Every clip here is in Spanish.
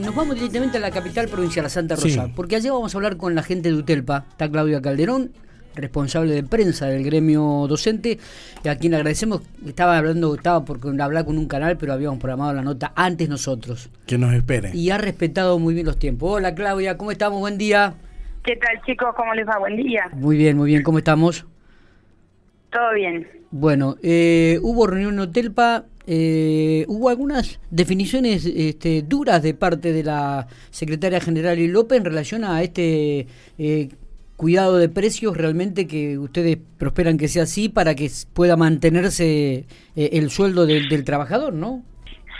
nos vamos directamente a la capital provincial, a Santa Rosa, porque allá vamos a hablar con la gente de UTELPA. Está Claudia Calderón, responsable de prensa del gremio docente, y a quien agradecemos, estaba hablando, estaba por hablar con un canal, pero habíamos programado la nota antes nosotros. Que nos espere. Y ha respetado muy bien los tiempos. Hola Claudia, ¿cómo estamos? Buen día. ¿Qué tal chicos? ¿Cómo les va? Buen día. Muy bien, muy bien. ¿Cómo estamos? Todo bien. Bueno, eh, hubo reunión en Hotelpa, eh, hubo algunas definiciones este, duras de parte de la secretaria general y López en relación a este eh, cuidado de precios realmente que ustedes prosperan que sea así para que pueda mantenerse el sueldo del, del trabajador, ¿no?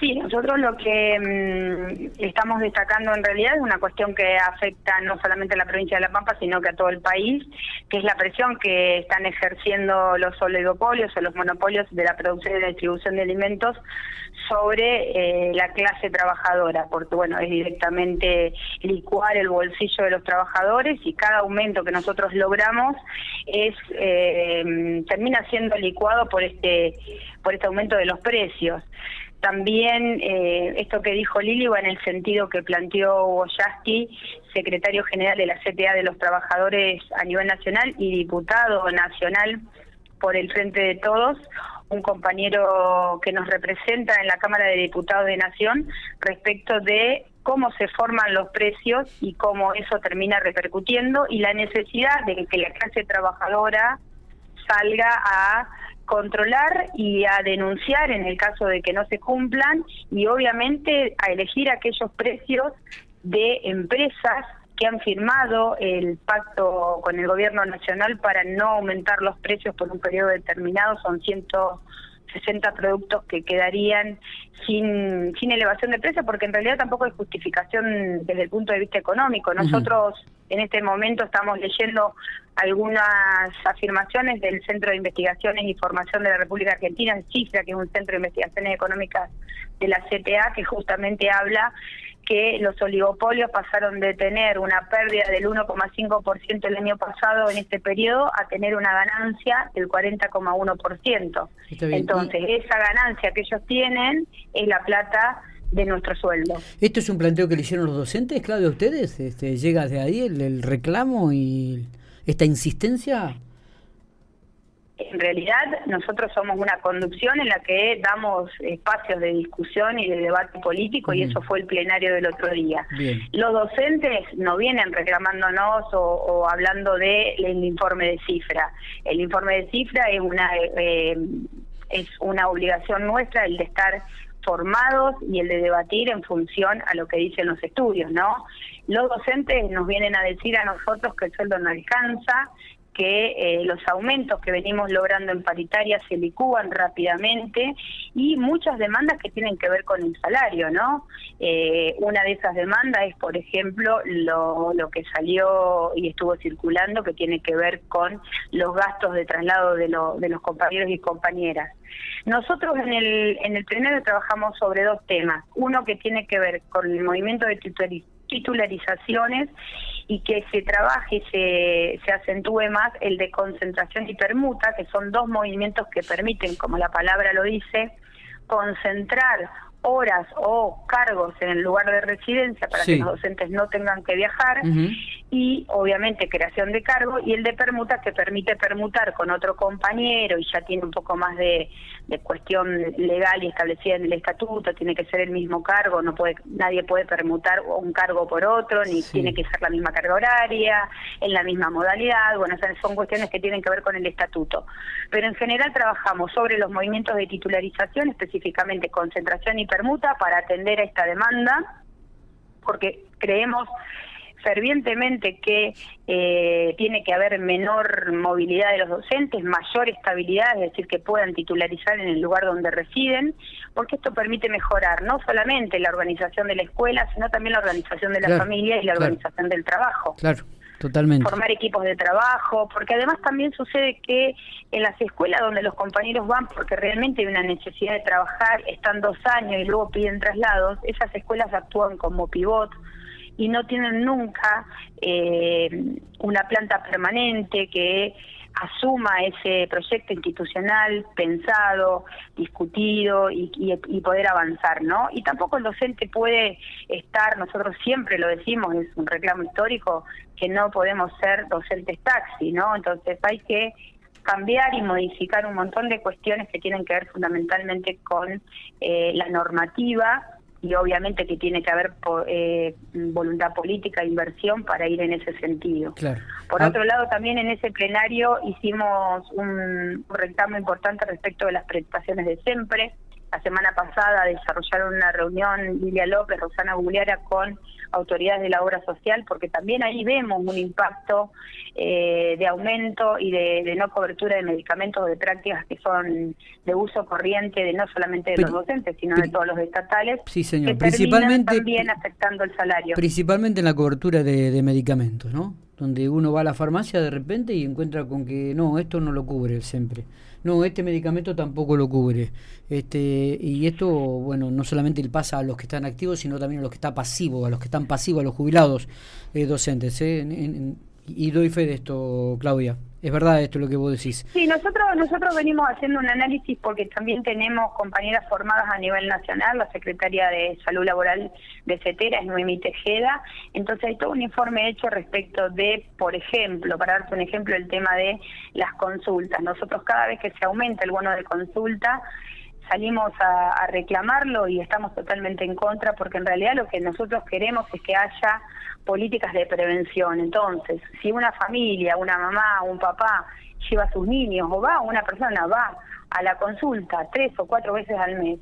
Sí, nosotros lo que mm, estamos destacando en realidad es una cuestión que afecta no solamente a la provincia de La Pampa, sino que a todo el país, que es la presión que están ejerciendo los oligopolios o los monopolios de la producción y la distribución de alimentos sobre eh, la clase trabajadora, porque bueno, es directamente licuar el bolsillo de los trabajadores y cada aumento que nosotros logramos es eh, termina siendo licuado por este por este aumento de los precios. También eh, esto que dijo Lili va en el sentido que planteó Boyaski, secretario general de la CTA de los Trabajadores a nivel nacional y diputado nacional por el Frente de Todos, un compañero que nos representa en la Cámara de Diputados de Nación respecto de cómo se forman los precios y cómo eso termina repercutiendo y la necesidad de que la clase trabajadora salga a controlar y a denunciar en el caso de que no se cumplan y obviamente a elegir aquellos precios de empresas que han firmado el pacto con el gobierno nacional para no aumentar los precios por un periodo determinado, son 160 productos que quedarían sin, sin elevación de precio, porque en realidad tampoco hay justificación desde el punto de vista económico. Nosotros en este momento estamos leyendo algunas afirmaciones del Centro de Investigaciones y Formación de la República Argentina, CIFRA, que es un centro de investigaciones económicas de la CTA, que justamente habla que los oligopolios pasaron de tener una pérdida del 1,5% el año pasado en este periodo a tener una ganancia del 40,1%. Entonces, esa ganancia que ellos tienen es la plata de nuestro sueldo. ¿Esto es un planteo que le hicieron los docentes, Claudio, a ustedes? Este, ¿Llega de ahí el, reclamo y esta insistencia? En realidad, nosotros somos una conducción en la que damos espacios de discusión y de debate político, y eso fue el plenario del otro día. Los docentes no vienen reclamándonos o, hablando del informe de cifra. El informe de cifra es una eh, es una obligación nuestra el de estar formados y el de debatir en función a lo que dicen los estudios, ¿no? Los docentes nos vienen a decir a nosotros que el sueldo no alcanza, que eh, los aumentos que venimos logrando en paritaria se licúan rápidamente y muchas demandas que tienen que ver con el salario, ¿no? Eh, una de esas demandas es, por ejemplo, lo, lo que salió y estuvo circulando que tiene que ver con los gastos de traslado de, de los compañeros y compañeras. Nosotros en el, en el plenario trabajamos sobre dos temas. Uno que tiene que ver con el movimiento de titularizaciones y que se trabaje y se, se acentúe más el de concentración y permuta, que son dos movimientos que permiten, como la palabra lo dice, concentrar horas o cargos en el lugar de residencia para que los docentes no tengan que viajar y obviamente creación de cargo y el de permuta que permite permutar con otro compañero y ya tiene un poco más de, cuestión legal y establecida en el estatuto, tiene que ser el mismo cargo, no puede nadie puede permutar un cargo por otro ni tiene que ser la misma carga horaria, en la misma modalidad, bueno, son cuestiones que tienen que ver con el estatuto. Pero en general trabajamos sobre los movimientos de titularización, específicamente concentración y permuta para atender a esta demanda, porque creemos fervientemente que eh, tiene que haber menor movilidad de los docentes, mayor estabilidad, es decir, que puedan titularizar en el lugar donde residen, porque esto permite mejorar no solamente la organización de la escuela, sino también la organización de la familia y la organización del trabajo. Claro. Totalmente. Formar equipos de trabajo, porque además también sucede que en las escuelas donde los compañeros van porque realmente hay una necesidad de trabajar, están dos años y luego piden traslados, esas escuelas actúan como pivot y no tienen nunca eh, una planta permanente que asuma ese proyecto institucional pensado, discutido y, y, poder avanzar, ¿no? Y tampoco el docente puede estar, nosotros siempre lo decimos, es un reclamo histórico, que no podemos ser docentes taxi, ¿no? Entonces hay que cambiar y modificar un montón de cuestiones que tienen que ver fundamentalmente con eh, la normativa y obviamente que tiene que haber eh, voluntad política, inversión para ir en ese sentido. Por ah. otro lado, también en ese plenario hicimos un, un reclamo importante respecto de las prestaciones de siempre. La semana pasada desarrollaron una reunión Lilia López, Rosana Gugliara con autoridades de la obra social, porque también ahí vemos un impacto eh, de aumento y de, no cobertura de medicamentos o de prácticas que son de uso corriente de no solamente de los docentes, sino de todos los estatales. Sí, señor. principalmente también afectando el salario. Principalmente en la cobertura de, de medicamentos, ¿no? Donde uno va a la farmacia de repente y encuentra con que no, esto no lo cubre siempre no, este medicamento tampoco lo cubre. Este, y esto, bueno, no solamente pasa a los que están activos, sino también a los que están pasivos, a los que están pasivos, a los jubilados eh, docentes. ¿eh? y doy fe de esto, Claudia. Es verdad esto lo que vos decís. Sí, nosotros nosotros venimos haciendo un análisis porque también tenemos compañeras formadas a nivel nacional, la secretaria de Salud Laboral de CETERA es Noemí Tejeda, entonces hay todo un informe hecho respecto de, por ejemplo, para darte un ejemplo, el tema de las consultas. Nosotros cada vez que se aumenta el bono de consulta, salimos a, reclamarlo y estamos totalmente en contra porque en realidad lo que nosotros queremos es que haya políticas de prevención. Entonces, si una familia, una mamá, un papá lleva a sus niños o va, una persona va a la consulta tres o cuatro veces al mes,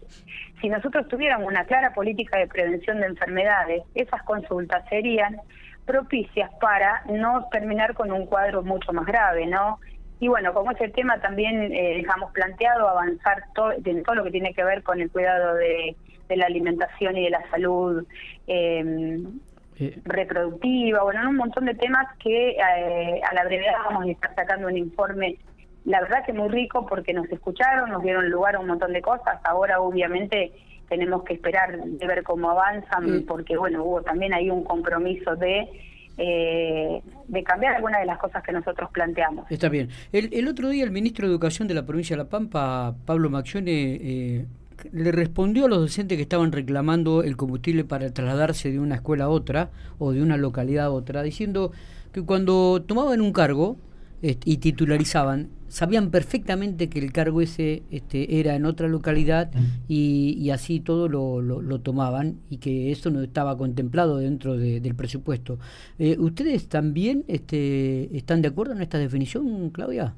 si nosotros tuviéramos una clara política de prevención de enfermedades, esas consultas serían propicias para no terminar con un cuadro mucho más grave, ¿no? Y bueno, como ese tema también eh, dejamos planteado avanzar todo, en todo lo que tiene que ver con el cuidado de, la alimentación y de la salud em, eh, reproductiva, bueno, un montón de temas que eh, a la brevedad vamos a estar sacando un informe, la verdad que muy rico porque nos escucharon, nos dieron lugar a un montón de cosas, ahora obviamente tenemos que esperar de ver cómo avanzan, porque bueno, hubo también ahí un compromiso de eh, de cambiar algunas de las cosas que nosotros planteamos. Está bien. El, el, otro día el ministro de Educación de la provincia de La Pampa, Pablo Maccione, eh, le respondió a los docentes que estaban reclamando el combustible para trasladarse de una escuela a otra o de una localidad a otra, diciendo que cuando tomaban un cargo, y titularizaban, sabían perfectamente que el cargo ese este, era en otra localidad y, así todo lo, lo, tomaban y que eso no estaba contemplado dentro del presupuesto. Eh, ¿Ustedes también este, están de acuerdo en esta definición, Claudia?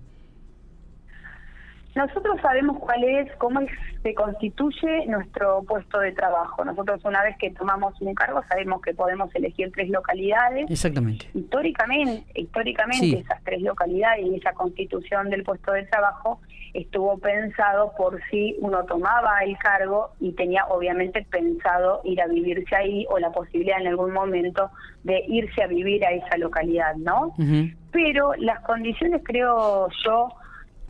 Nosotros sabemos cuál es, cómo se constituye nuestro puesto de trabajo. Nosotros una vez que tomamos un cargo sabemos que podemos elegir tres localidades. Exactamente. Históricamente, históricamente esas tres localidades y esa constitución del puesto de trabajo estuvo pensado por si uno tomaba el cargo y tenía obviamente pensado ir a vivirse ahí o la posibilidad en algún momento de irse a vivir a esa localidad, ¿no? Pero las condiciones creo yo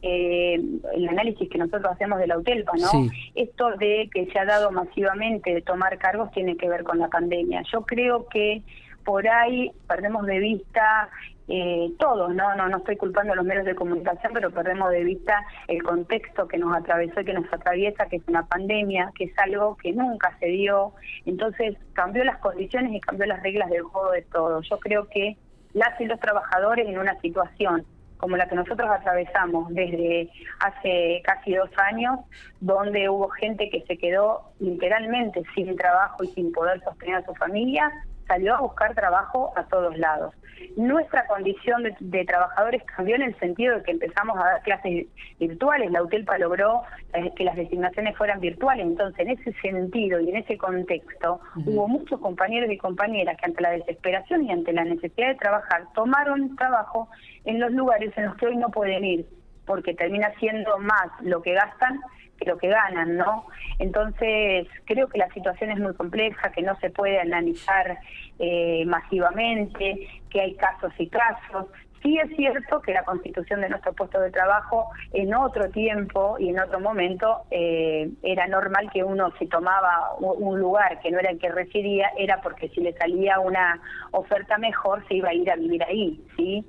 eh, el análisis que nosotros hacemos de la UTELPA, ¿no? Esto de que se ha dado masivamente de tomar cargos tiene que ver con la pandemia. Yo creo que por ahí perdemos de vista eh, todos, ¿no? ¿no? No estoy culpando a los medios de comunicación, pero perdemos de vista el contexto que nos atravesó y que nos atraviesa, que es una pandemia, que es algo que nunca se dio. Entonces cambió las condiciones y cambió las reglas del juego de todos. Yo creo que las y los trabajadores en una situación como la que nosotros atravesamos desde hace casi dos años, donde hubo gente que se quedó literalmente sin trabajo y sin poder sostener a su familia, salió a buscar trabajo a todos lados. Nuestra condición de, trabajadores cambió en el sentido de que empezamos a dar clases virtuales, la UTELPA logró eh, que las designaciones fueran virtuales, entonces en ese sentido y en ese contexto hubo muchos compañeros y compañeras que ante la desesperación y ante la necesidad de trabajar tomaron trabajo en los lugares en los que hoy no pueden ir, porque termina siendo más lo que gastan lo que ganan, ¿no? Entonces, creo que la situación es muy compleja, que no se puede analizar eh, masivamente, que hay casos y casos. Sí es cierto que la constitución de nuestro puesto de trabajo en otro tiempo y en otro momento eh, era normal que uno si tomaba un lugar que no era el que residía era porque si le salía una oferta mejor se iba a ir a vivir ahí, ¿sí?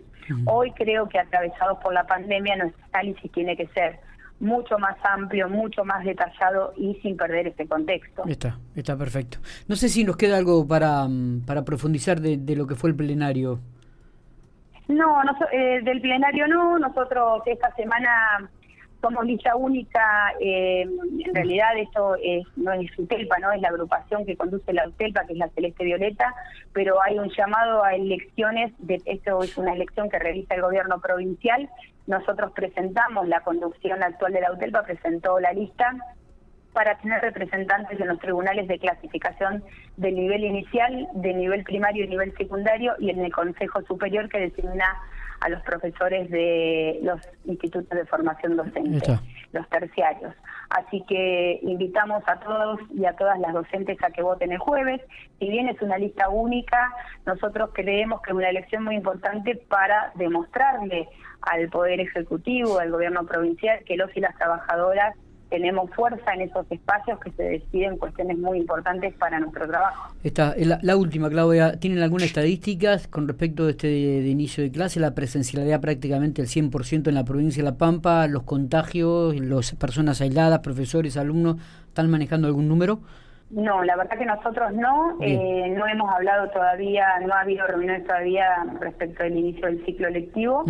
Hoy creo que atravesados por la pandemia nuestro análisis tiene que ser mucho más amplio, mucho más detallado y sin perder ese contexto. Está, está perfecto. No sé si nos queda algo para, mm, para profundizar de, de lo que fue el plenario. No, no eh, del plenario no. Nosotros esta semana somos lista única. Eh, en realidad esto es, no es UTELPA, no es la agrupación que conduce la UTELPA, que es la Celeste Violeta, pero hay un llamado a elecciones. De, esto es una elección que realiza el gobierno provincial. Nosotros presentamos, la conducción actual de la UTELPA presentó la lista para tener representantes en los tribunales de clasificación del nivel inicial, de nivel primario y nivel secundario y en el Consejo Superior que designa a los profesores de los institutos de formación docente, los terciarios. Así que invitamos a todos y a todas las docentes a que voten el jueves. Si bien es una lista única, nosotros creemos que es una elección muy importante para demostrarle al Poder Ejecutivo, al Gobierno Provincial, que los y las trabajadoras tenemos fuerza en esos espacios que se deciden cuestiones muy importantes para nuestro trabajo. Esta, la, la última, Claudia, ¿tienen algunas estadísticas con respecto de este de, inicio de clase? La presencialidad prácticamente el 100% en la provincia de La Pampa, los contagios, las personas aisladas, profesores, alumnos, ¿están manejando algún número? No, la verdad que nosotros no, eh, no hemos hablado todavía, no ha habido reuniones todavía respecto del inicio del ciclo lectivo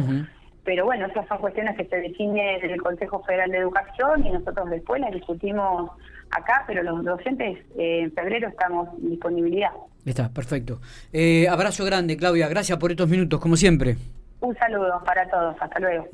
pero bueno, esas son cuestiones que se definen en el Consejo Federal de Educación y nosotros después las discutimos acá, pero los docentes eh, en febrero estamos en disponibilidad. Está, perfecto. Eh, abrazo grande, Claudia, gracias por estos minutos, como siempre. Un saludo para todos, hasta luego.